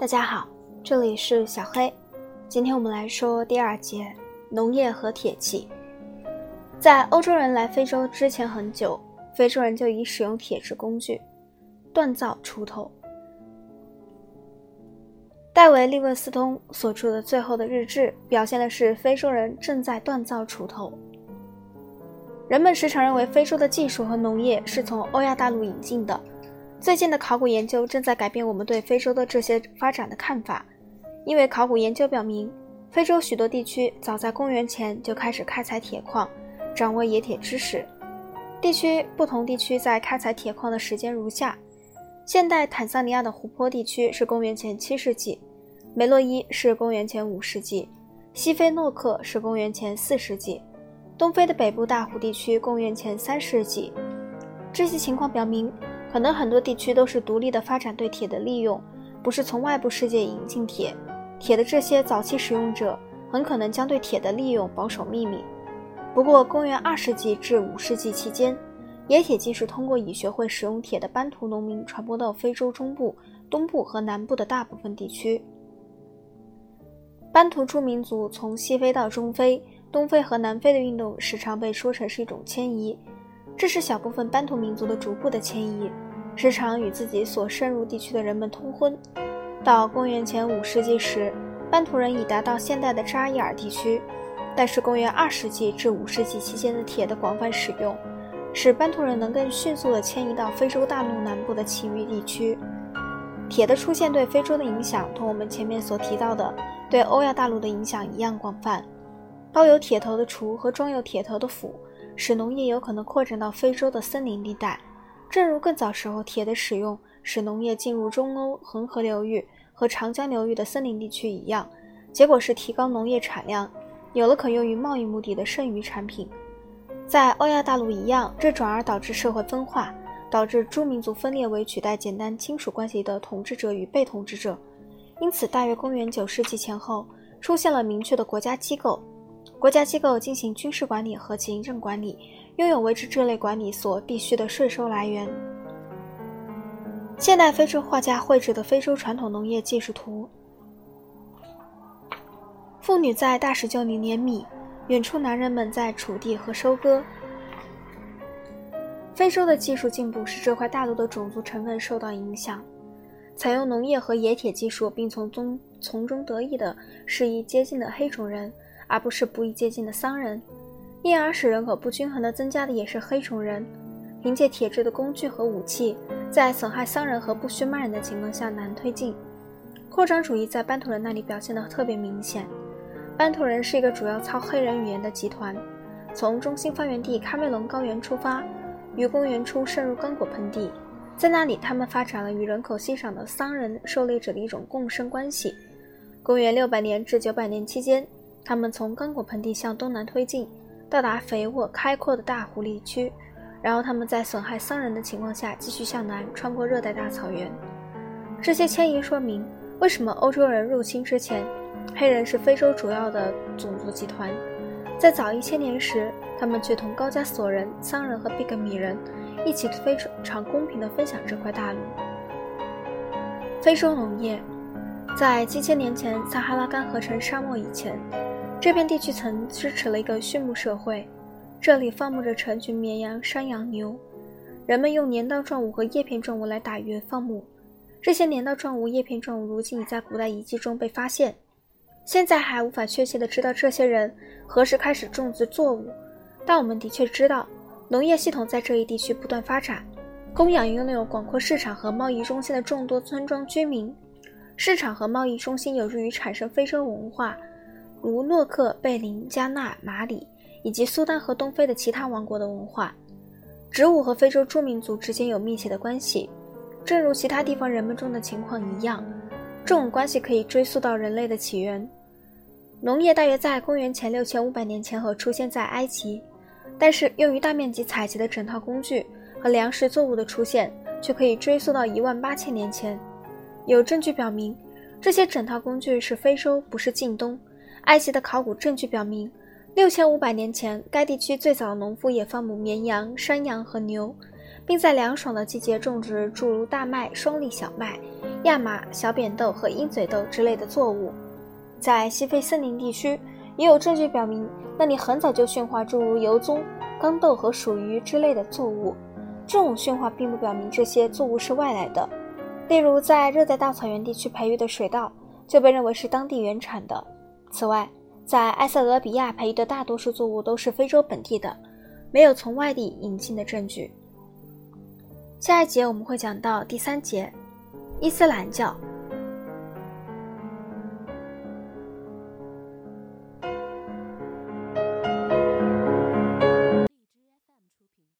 大家好，这里是小黑。今天我们来说第二节农业和铁器。在欧洲人来非洲之前很久，非洲人就已使用铁制工具锻造锄头。戴维·利文斯通所著的《最后的日志》表现的是非洲人正在锻造锄头。人们时常认为非洲的技术和农业是从欧亚大陆引进的。最近的考古研究正在改变我们对非洲的这些发展的看法，因为考古研究表明，非洲许多地区早在公元前就开始开采铁矿，掌握冶铁知识。地区不同地区在开采铁矿的时间如下：现代坦桑尼亚的湖泊地区是公元前七世纪，梅洛伊是公元前五世纪，西非诺克是公元前四世纪，东非的北部大湖地区公元前三世纪。这些情况表明。可能很多地区都是独立的发展对铁的利用，不是从外部世界引进铁。铁的这些早期使用者很可能将对铁的利用保守秘密。不过，公元二世纪至五世纪期间，冶铁技术通过已学会使用铁的班图农民传播到非洲中部、东部和南部的大部分地区。班图诸民族从西非到中非、东非和南非的运动时常被说成是一种迁移。这是小部分班图民族的逐步的迁移，时常与自己所深入地区的人们通婚。到公元前五世纪时，班图人已达到现代的扎伊尔地区。但是公元二世纪至五世纪期间的铁的广泛使用，使班图人能更迅速地迁移到非洲大陆南部的其余地区。铁的出现对非洲的影响，同我们前面所提到的对欧亚大陆的影响一样广泛。包有铁头的锄和装有铁头的斧。使农业有可能扩展到非洲的森林地带，正如更早时候铁的使用使农业进入中欧恒河流域和长江流域的森林地区一样，结果是提高农业产量，有了可用于贸易目的的剩余产品。在欧亚大陆一样，这转而导致社会分化，导致诸民族分裂为取代简单亲属关系的统治者与被统治者。因此，大约公元九世纪前后，出现了明确的国家机构。国家机构进行军事管理和行政管理，拥有维持这类管理所必需的税收来源。现代非洲画家绘制的非洲传统农业技术图。妇女在大石臼里碾米，远处男人们在锄地和收割。非洲的技术进步使这块大陆的种族成分受到影响，采用农业和冶铁技术并从中从中得益的是一接近的黑种人。而不是不易接近的桑人，因而使人口不均衡的增加的也是黑种人。凭借铁制的工具和武器，在损害桑人和不驯慢人的情况下难推进。扩张主义在班图人那里表现得特别明显。班图人是一个主要操黑人语言的集团，从中心发源地喀麦隆高原出发，于公元初渗入刚果盆地，在那里他们发展了与人口稀少的桑人狩猎者的一种共生关系。公元六百年至九百年期间。他们从刚果盆地向东南推进，到达肥沃开阔的大湖地区，然后他们在损害桑人的情况下继续向南，穿过热带大草原。这些迁移说明为什么欧洲人入侵之前，黑人是非洲主要的种族集团，在早一千年时，他们却同高加索人、桑人和比格米人一起非常公平地分享这块大陆。非洲农业在几千年前撒哈拉干涸成沙漠以前。这片地区曾支持了一个畜牧社会，这里放牧着成群绵羊、山羊、牛。人们用镰刀状物和叶片状物来打鱼放牧。这些镰刀状物、叶片状物如今已在古代遗迹中被发现。现在还无法确切地知道这些人何时开始种植作物，但我们的确知道，农业系统在这一地区不断发展，供养拥有广阔市场和贸易中心的众多村庄居民。市场和贸易中心有助于产生非洲文化。如诺克、贝林、加纳、马里以及苏丹和东非的其他王国的文化，植物和非洲诸民族之间有密切的关系，正如其他地方人们中的情况一样。这种关系可以追溯到人类的起源。农业大约在公元前六千五百年前后出现在埃及，但是用于大面积采集的整套工具和粮食作物的出现却可以追溯到一万八千年前。有证据表明，这些整套工具是非洲，不是近东。埃及的考古证据表明，六千五百年前，该地区最早的农夫也放牧绵羊、山羊和牛，并在凉爽的季节种植诸如大麦、双粒小麦，亚麻、小扁豆和鹰嘴豆之类的作物。在西非森林地区，也有证据表明那里很早就驯化诸如油棕、豇豆和鼠鱼之类的作物。这种驯化并不表明这些作物是外来的。例如，在热带大草原地区培育的水稻就被认为是当地原产的。此外，在埃塞俄比亚培育的大多数作物都是非洲本地的，没有从外地引进的证据。下一节我们会讲到第三节，伊斯兰教。